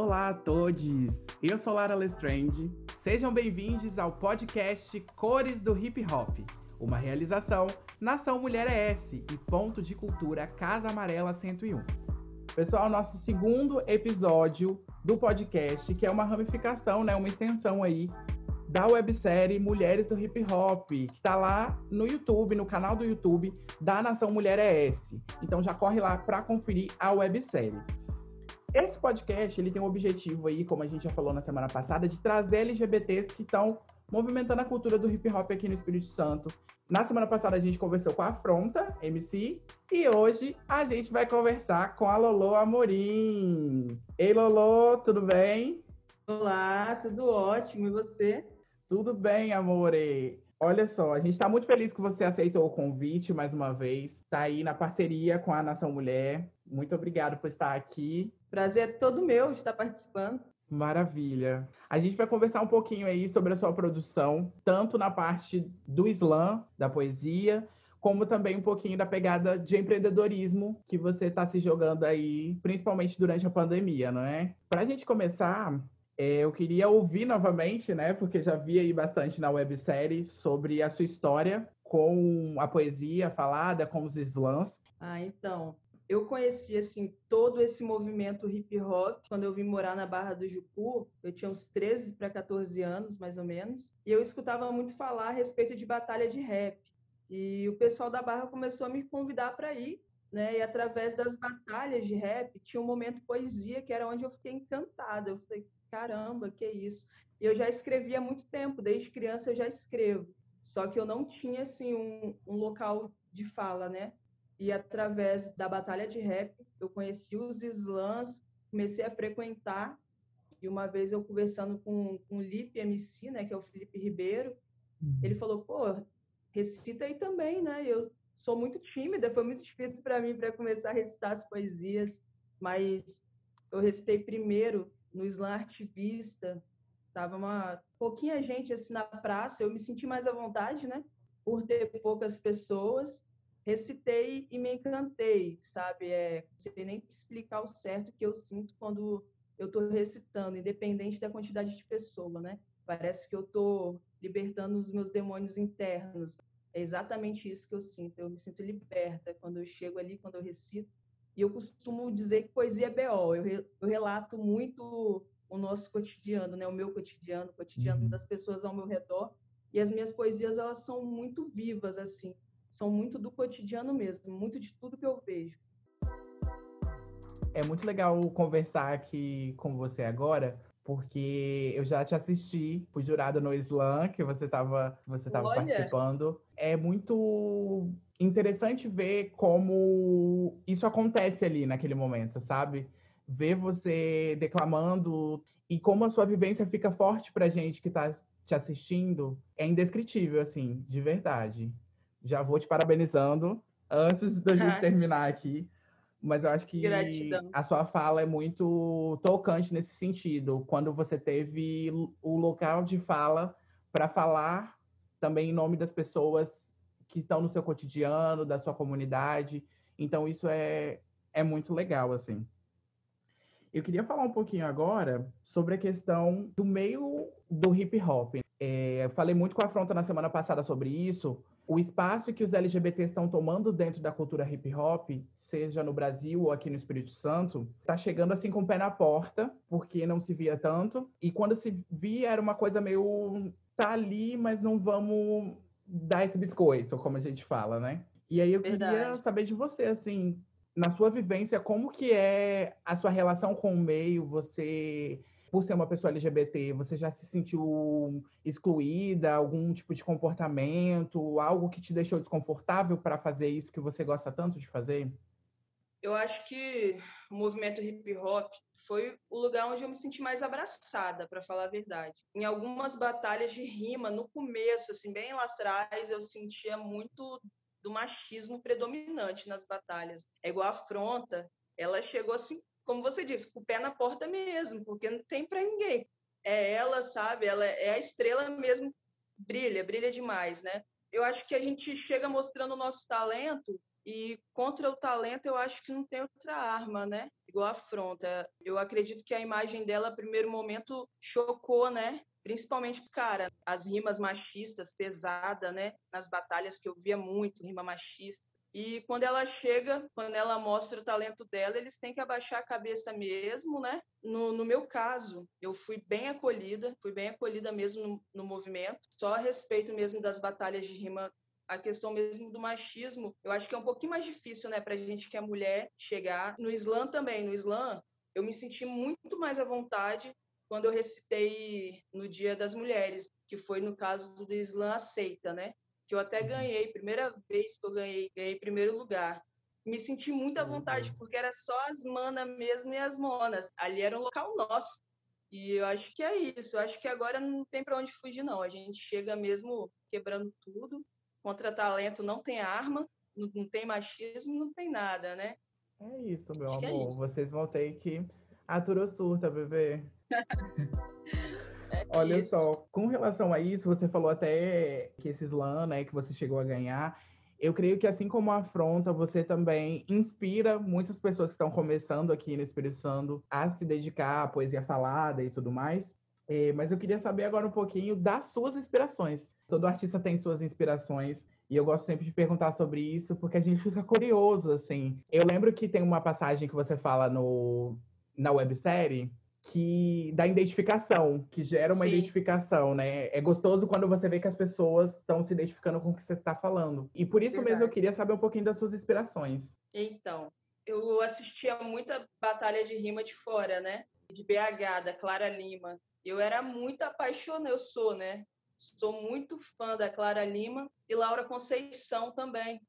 Olá a todos! Eu sou Lara Lestrande. Sejam bem-vindos ao podcast Cores do Hip Hop, uma realização Nação Mulher é S e Ponto de Cultura Casa Amarela 101. Pessoal, nosso segundo episódio do podcast, que é uma ramificação, né, uma extensão aí da websérie Mulheres do Hip Hop, que está lá no YouTube, no canal do YouTube da Nação Mulher é S. Então já corre lá para conferir a websérie. Esse podcast ele tem um objetivo aí, como a gente já falou na semana passada, de trazer LGBTs que estão movimentando a cultura do hip hop aqui no Espírito Santo. Na semana passada a gente conversou com a Afronta, MC, e hoje a gente vai conversar com a Lolo Amorim. Ei, Lolo, tudo bem? Olá, tudo ótimo. E você? Tudo bem, amore. Olha só, a gente está muito feliz que você aceitou o convite mais uma vez. Está aí na parceria com a Nação Mulher. Muito obrigado por estar aqui. Prazer é todo meu de estar participando. Maravilha. A gente vai conversar um pouquinho aí sobre a sua produção, tanto na parte do slam, da poesia, como também um pouquinho da pegada de empreendedorismo que você está se jogando aí, principalmente durante a pandemia, não é? Para a gente começar, é, eu queria ouvir novamente, né? Porque já vi aí bastante na websérie sobre a sua história com a poesia falada, com os slams. Ah, então, eu conheci assim todo esse movimento hip hop quando eu vim morar na Barra do Jucu. Eu tinha uns 13 para 14 anos, mais ou menos, e eu escutava muito falar a respeito de batalha de rap. E o pessoal da Barra começou a me convidar para ir, né? E através das batalhas de rap tinha um momento poesia que era onde eu fiquei encantada. Eu falei, caramba, que isso? E eu já escrevia há muito tempo, desde criança eu já escrevo. Só que eu não tinha assim um, um local de fala, né? E através da batalha de rap, eu conheci os slams, comecei a frequentar. E uma vez eu conversando com, com o Lip MC, né, que é o Felipe Ribeiro, uhum. ele falou: pô, recita aí também, né? Eu sou muito tímida, foi muito difícil para mim para começar a recitar as poesias, mas eu recitei primeiro no slam artivista. Tava uma pouquinha gente assim na praça, eu me senti mais à vontade, né? Por ter poucas pessoas recitei e me encantei, sabe? É, sei nem explicar o certo que eu sinto quando eu estou recitando, independente da quantidade de pessoa, né? Parece que eu estou libertando os meus demônios internos. É exatamente isso que eu sinto. Eu me sinto liberta quando eu chego ali, quando eu recito. E eu costumo dizer que poesia é BO. Eu, re, eu relato muito o nosso cotidiano, né? O meu cotidiano, o cotidiano uhum. das pessoas ao meu redor. E as minhas poesias, elas são muito vivas, assim são muito do cotidiano mesmo, muito de tudo que eu vejo. É muito legal conversar aqui com você agora, porque eu já te assisti, fui jurada no Slam, que você estava você tava participando. É muito interessante ver como isso acontece ali naquele momento, sabe? Ver você declamando e como a sua vivência fica forte pra gente que está te assistindo, é indescritível, assim, de verdade já vou te parabenizando antes da gente terminar aqui. Mas eu acho que Gratidão. a sua fala é muito tocante nesse sentido, quando você teve o local de fala para falar também em nome das pessoas que estão no seu cotidiano, da sua comunidade. Então isso é, é muito legal, assim. Eu queria falar um pouquinho agora sobre a questão do meio do hip hop. É, eu falei muito com a Fronta na semana passada sobre isso, o espaço que os LGBTs estão tomando dentro da cultura hip hop, seja no Brasil ou aqui no Espírito Santo, está chegando assim com o pé na porta, porque não se via tanto. E quando se via, era uma coisa meio. tá ali, mas não vamos dar esse biscoito, como a gente fala, né? E aí eu Verdade. queria saber de você, assim, na sua vivência, como que é a sua relação com o meio? Você por ser uma pessoa LGBT, você já se sentiu excluída, algum tipo de comportamento, algo que te deixou desconfortável para fazer isso que você gosta tanto de fazer? Eu acho que o movimento hip hop foi o lugar onde eu me senti mais abraçada, para falar a verdade. Em algumas batalhas de rima, no começo, assim, bem lá atrás, eu sentia muito do machismo predominante nas batalhas. É igual a afronta, ela chegou assim como você disse, com o pé na porta mesmo, porque não tem para ninguém. É ela, sabe? Ela é a estrela mesmo, brilha, brilha demais, né? Eu acho que a gente chega mostrando o nosso talento E contra o talento, eu acho que não tem outra arma, né? Igual afronta. Eu acredito que a imagem dela, primeiro momento, chocou, né? Principalmente, cara, as rimas machistas, pesada, né? Nas batalhas que eu via muito, rima machista. E quando ela chega, quando ela mostra o talento dela, eles têm que abaixar a cabeça mesmo, né? No, no meu caso, eu fui bem acolhida, fui bem acolhida mesmo no, no movimento, só a respeito mesmo das batalhas de rima a questão mesmo do machismo, eu acho que é um pouquinho mais difícil, né, pra gente que é mulher chegar. No Islã também, no Islã, eu me senti muito mais à vontade quando eu recitei no Dia das Mulheres, que foi no caso do Islã Aceita, né? Que eu até uhum. ganhei, primeira vez que eu ganhei, ganhei primeiro lugar. Me senti muito à vontade, porque era só as manas mesmo e as monas. Ali era um local nosso. E eu acho que é isso. Eu acho que agora não tem para onde fugir, não. A gente chega mesmo quebrando tudo Contra talento não tem arma, não tem machismo, não tem nada, né? É isso, meu Acho é amor. É isso. Vocês vão ter que aturar surta, bebê. Olha isso. só, com relação a isso, você falou até que esse slam, né, que você chegou a ganhar. Eu creio que assim como a afronta, você também inspira muitas pessoas que estão começando aqui no Espírito Santo a se dedicar à poesia falada e tudo mais. É, mas eu queria saber agora um pouquinho das suas inspirações. Todo artista tem suas inspirações. E eu gosto sempre de perguntar sobre isso, porque a gente fica curioso, assim. Eu lembro que tem uma passagem que você fala no, na websérie que da identificação, que gera uma Sim. identificação, né? É gostoso quando você vê que as pessoas estão se identificando com o que você está falando. E por isso Verdade. mesmo eu queria saber um pouquinho das suas inspirações. Então, eu assistia muita batalha de rima de fora, né? De BH, da Clara Lima. Eu era muito apaixonada, eu sou, né? Sou muito fã da Clara Lima e Laura Conceição também.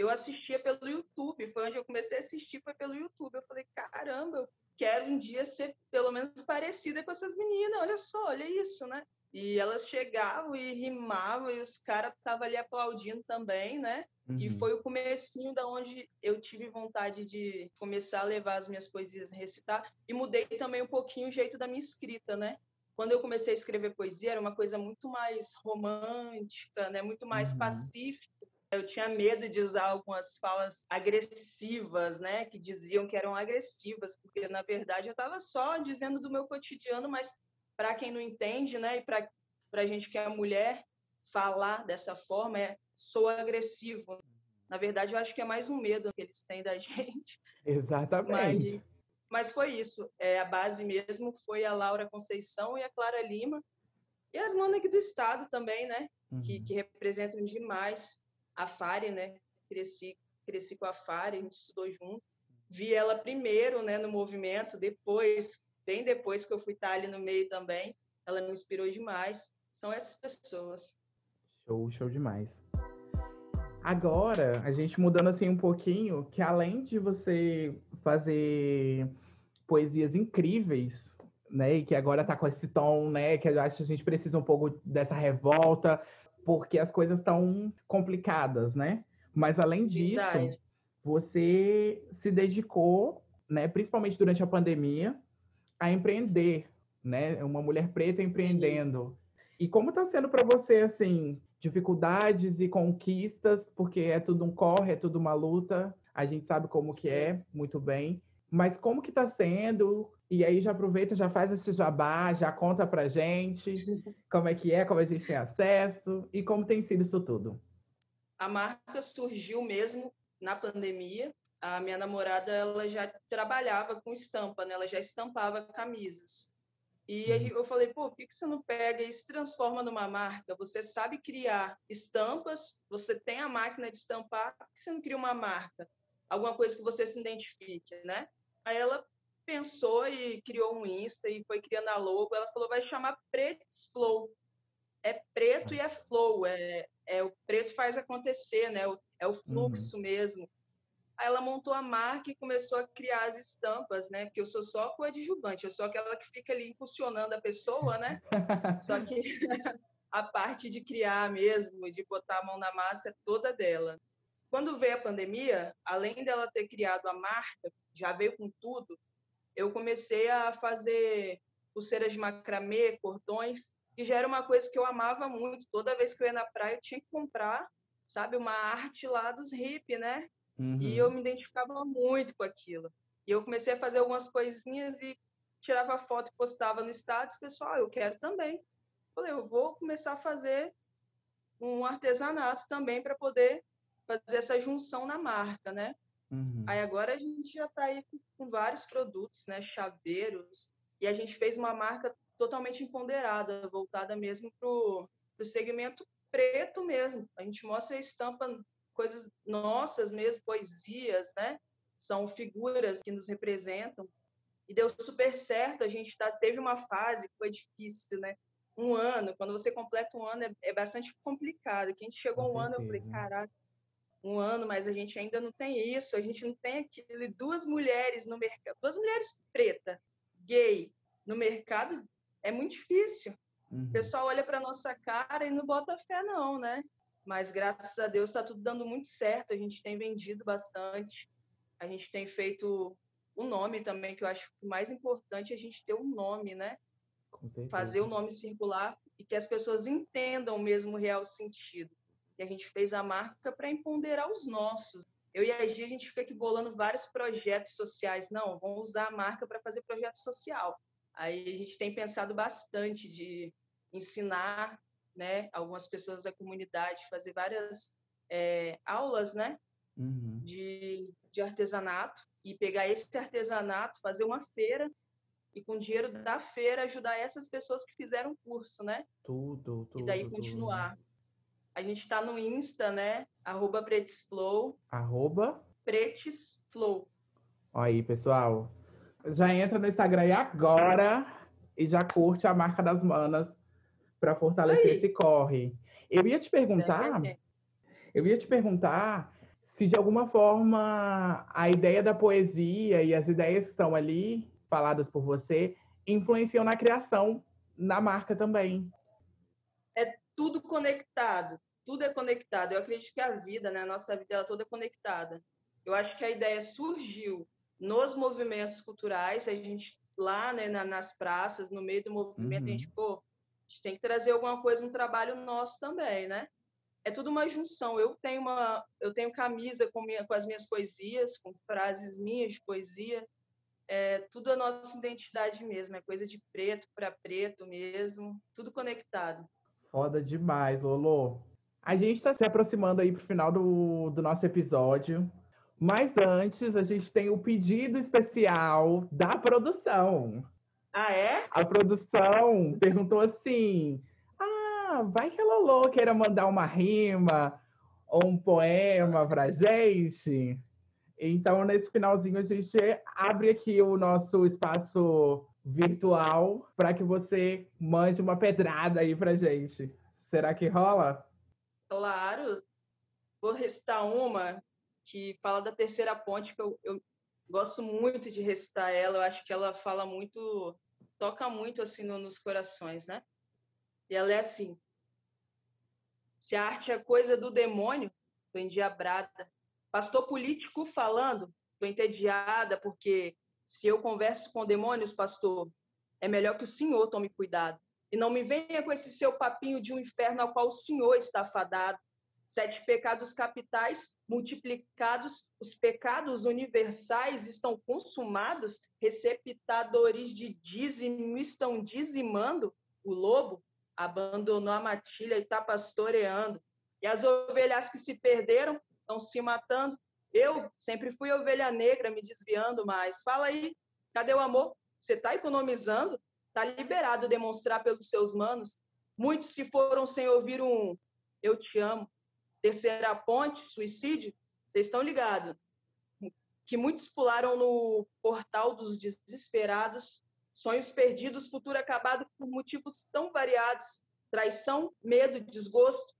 Eu assistia pelo YouTube, foi onde eu comecei a assistir, foi pelo YouTube. Eu falei, caramba, eu quero um dia ser pelo menos parecida com essas meninas, olha só, olha isso, né? E elas chegavam e rimavam, e os caras estavam ali aplaudindo também, né? Uhum. E foi o comecinho da onde eu tive vontade de começar a levar as minhas poesias a recitar. E mudei também um pouquinho o jeito da minha escrita, né? quando eu comecei a escrever poesia, era uma coisa muito mais romântica, né? muito mais uhum. pacífica. Eu tinha medo de usar algumas falas agressivas, né? Que diziam que eram agressivas, porque na verdade eu estava só dizendo do meu cotidiano, mas para quem não entende, né? E para a gente que é mulher, falar dessa forma é sou agressivo. Na verdade, eu acho que é mais um medo que eles têm da gente. Exatamente. Mas, mas foi isso. É, a base mesmo foi a Laura Conceição e a Clara Lima. E as manas aqui do estado também, né? Uhum. Que, que, representam demais a Fari, né? Cresci, cresci com a Fari, a gente estudou junto. Vi ela primeiro, né, no movimento, depois, bem depois que eu fui estar ali no meio também. Ela me inspirou demais. São essas pessoas. Show, show demais. Agora, a gente mudando assim um pouquinho, que além de você fazer poesias incríveis, né, e que agora tá com esse tom, né, que eu acho que a gente precisa um pouco dessa revolta, porque as coisas estão complicadas, né? Mas além disso, Verdade. você se dedicou, né, principalmente durante a pandemia, a empreender, né? Uma mulher preta empreendendo. E como está sendo para você assim, dificuldades e conquistas, porque é tudo um corre, é tudo uma luta. A gente sabe como Sim. que é, muito bem. Mas como que está sendo? E aí já aproveita, já faz esse jabá, já conta pra gente como é que é, como a gente tem acesso e como tem sido isso tudo. A marca surgiu mesmo na pandemia. A minha namorada, ela já trabalhava com estampa, né? Ela já estampava camisas. E uhum. eu falei, pô, por que você não pega e se transforma numa marca? Você sabe criar estampas, você tem a máquina de estampar, por que você não cria uma marca? Alguma coisa que você se identifique, né? Aí ela pensou e criou um Insta e foi criando a logo. Ela falou, vai chamar Pretos Flow. É preto e é flow, é, é o preto faz acontecer, né? É o fluxo uhum. mesmo. Aí ela montou a marca e começou a criar as estampas, né? Porque eu sou só coadjuvante, eu sou aquela que fica ali impulsionando a pessoa, né? só que a parte de criar mesmo, de botar a mão na massa é toda dela. Quando veio a pandemia, além dela ter criado a marca, já veio com tudo, eu comecei a fazer pulseiras de macramê, cordões, que já era uma coisa que eu amava muito. Toda vez que eu ia na praia, eu tinha que comprar, sabe, uma arte lá dos hip, né? Uhum. E eu me identificava muito com aquilo. E eu comecei a fazer algumas coisinhas e tirava foto e postava no status, pessoal, eu quero também. Falei, eu vou começar a fazer um artesanato também para poder fazer essa junção na marca, né? Uhum. Aí agora a gente já está aí com vários produtos, né? Chaveiros, e a gente fez uma marca totalmente empoderada, voltada mesmo para o segmento preto mesmo. A gente mostra a estampa, coisas nossas mesmo, poesias, né? São figuras que nos representam. E deu super certo. A gente tá, teve uma fase que foi difícil, né? Um ano, quando você completa um ano, é, é bastante complicado. Que a gente chegou Com um certeza. ano, eu falei, caraca, um ano, mas a gente ainda não tem isso, a gente não tem aquele duas mulheres no mercado, duas mulheres preta, gay, no mercado é muito difícil. Uhum. O pessoal olha para nossa cara e não bota fé não, né? Mas graças a Deus está tudo dando muito certo, a gente tem vendido bastante, a gente tem feito o nome também, que eu acho que o mais importante é a gente ter um nome, né? Fazer o nome circular e que as pessoas entendam mesmo o real sentido. E a gente fez a marca para empoderar os nossos. Eu e a Gia, a gente fica aqui bolando vários projetos sociais. Não, vamos usar a marca para fazer projeto social. Aí a gente tem pensado bastante de ensinar né, algumas pessoas da comunidade, fazer várias é, aulas né, uhum. de, de artesanato e pegar esse artesanato, fazer uma feira e com o dinheiro da feira ajudar essas pessoas que fizeram curso, né? Tudo, tudo. E daí continuar. Tudo. A gente está no Insta, né? Arroba Pretisflow. Arroba? Pretisflow. Aí, pessoal. Já entra no Instagram aí agora e já curte a marca das manas para fortalecer Aí. esse corre. Eu ia te perguntar, eu ia te perguntar se de alguma forma a ideia da poesia e as ideias que estão ali faladas por você influenciam na criação na marca também. É tudo conectado, tudo é conectado. Eu acredito que a vida, né, a nossa vida ela toda é conectada. Eu acho que a ideia surgiu nos movimentos culturais, a gente lá né, na, nas praças, no meio do movimento, uhum. a gente, uhum. pô, a gente tem que trazer alguma coisa no trabalho nosso também, né? É tudo uma junção. Eu tenho uma, eu tenho camisa com, minha, com as minhas poesias, com frases minhas de poesia. É tudo a nossa identidade mesmo, é coisa de preto para preto mesmo, tudo conectado. Foda demais, Lolo. A gente está se aproximando aí pro final do, do nosso episódio. Mas antes, a gente tem o pedido especial da produção. Ah, é? A produção perguntou assim: Ah, vai que a Lolo queira mandar uma rima ou um poema pra gente. Então, nesse finalzinho, a gente abre aqui o nosso espaço virtual para que você mande uma pedrada aí pra gente. Será que rola? Claro. Vou recitar uma que fala da terceira ponte, que eu, eu gosto muito de recitar ela, eu acho que ela fala muito, toca muito assim no, nos corações, né? E ela é assim: se a arte é coisa do demônio, tô endiabrada. Pastor político falando, tô entediada, porque se eu converso com demônios, pastor, é melhor que o senhor tome cuidado. E não me venha com esse seu papinho de um inferno ao qual o senhor está fadado. Sete pecados capitais multiplicados, os pecados universais estão consumados, receptadores de dízimo estão dizimando, o lobo abandonou a matilha e está pastoreando, e as ovelhas que se perderam estão se matando. Eu sempre fui ovelha negra, me desviando, mas fala aí, cadê o amor? Você está economizando? Está liberado demonstrar pelos seus manos? Muitos se foram sem ouvir um eu te amo. Terceira ponte, suicídio, vocês estão ligados. Que muitos pularam no portal dos desesperados, sonhos perdidos, futuro acabado por motivos tão variados. Traição, medo, desgosto.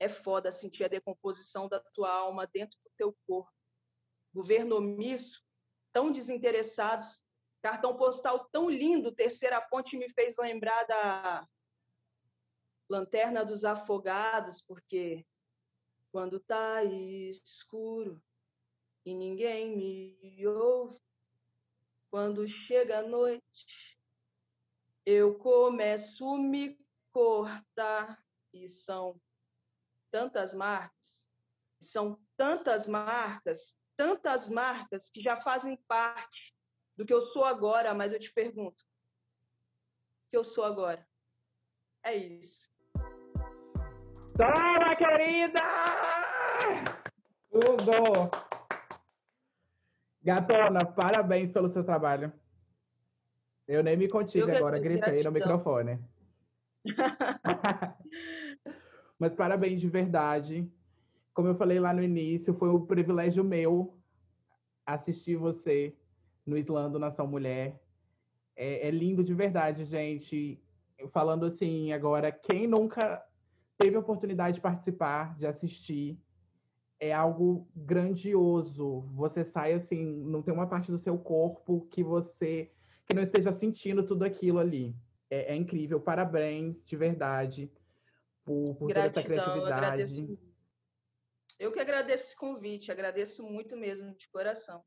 É foda sentir a decomposição da tua alma dentro do teu corpo. Governo omisso, tão desinteressados. Cartão postal tão lindo, terceira ponte me fez lembrar da lanterna dos afogados, porque quando tá escuro e ninguém me ouve, quando chega a noite, eu começo a me cortar. E são tantas marcas, são tantas marcas, tantas marcas que já fazem parte do que eu sou agora, mas eu te pergunto, o que eu sou agora? É isso. Toma, querida! Tudo! Gatona, parabéns pelo seu trabalho. Eu nem me contive agora, gritei gratidão. no microfone. Mas parabéns de verdade. Como eu falei lá no início, foi um privilégio meu assistir você no Islando Nação Mulher. É, é lindo de verdade, gente. Falando assim agora, quem nunca teve a oportunidade de participar, de assistir, é algo grandioso. Você sai assim, não tem uma parte do seu corpo que você que não esteja sentindo tudo aquilo ali. É, é incrível. Parabéns, de verdade, por, por Gratidão, toda essa criatividade. Eu, agradeço. eu que agradeço esse convite, agradeço muito mesmo, de coração.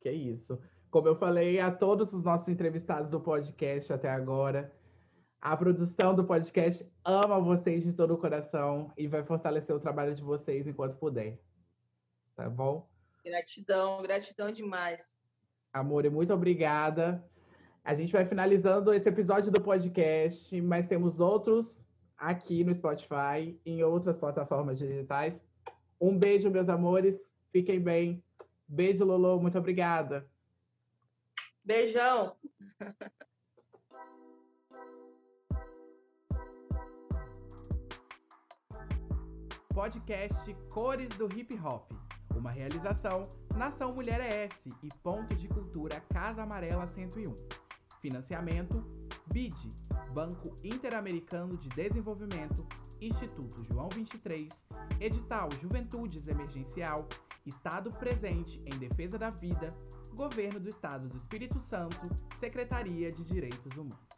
Que isso. Como eu falei a todos os nossos entrevistados do podcast até agora, a produção do podcast ama vocês de todo o coração e vai fortalecer o trabalho de vocês enquanto puder. Tá bom? Gratidão, gratidão demais. Amor, muito obrigada. A gente vai finalizando esse episódio do podcast, mas temos outros aqui no Spotify, em outras plataformas digitais. Um beijo, meus amores. Fiquem bem. Beijo, Lolo. Muito obrigada. Beijão. Podcast Cores do Hip Hop. Uma realização Nação Mulher ES e Ponto de Cultura Casa Amarela 101. Financiamento BID, Banco Interamericano de Desenvolvimento, Instituto João 23, Edital Juventudes Emergencial, Estado Presente em Defesa da Vida, Governo do Estado do Espírito Santo, Secretaria de Direitos Humanos.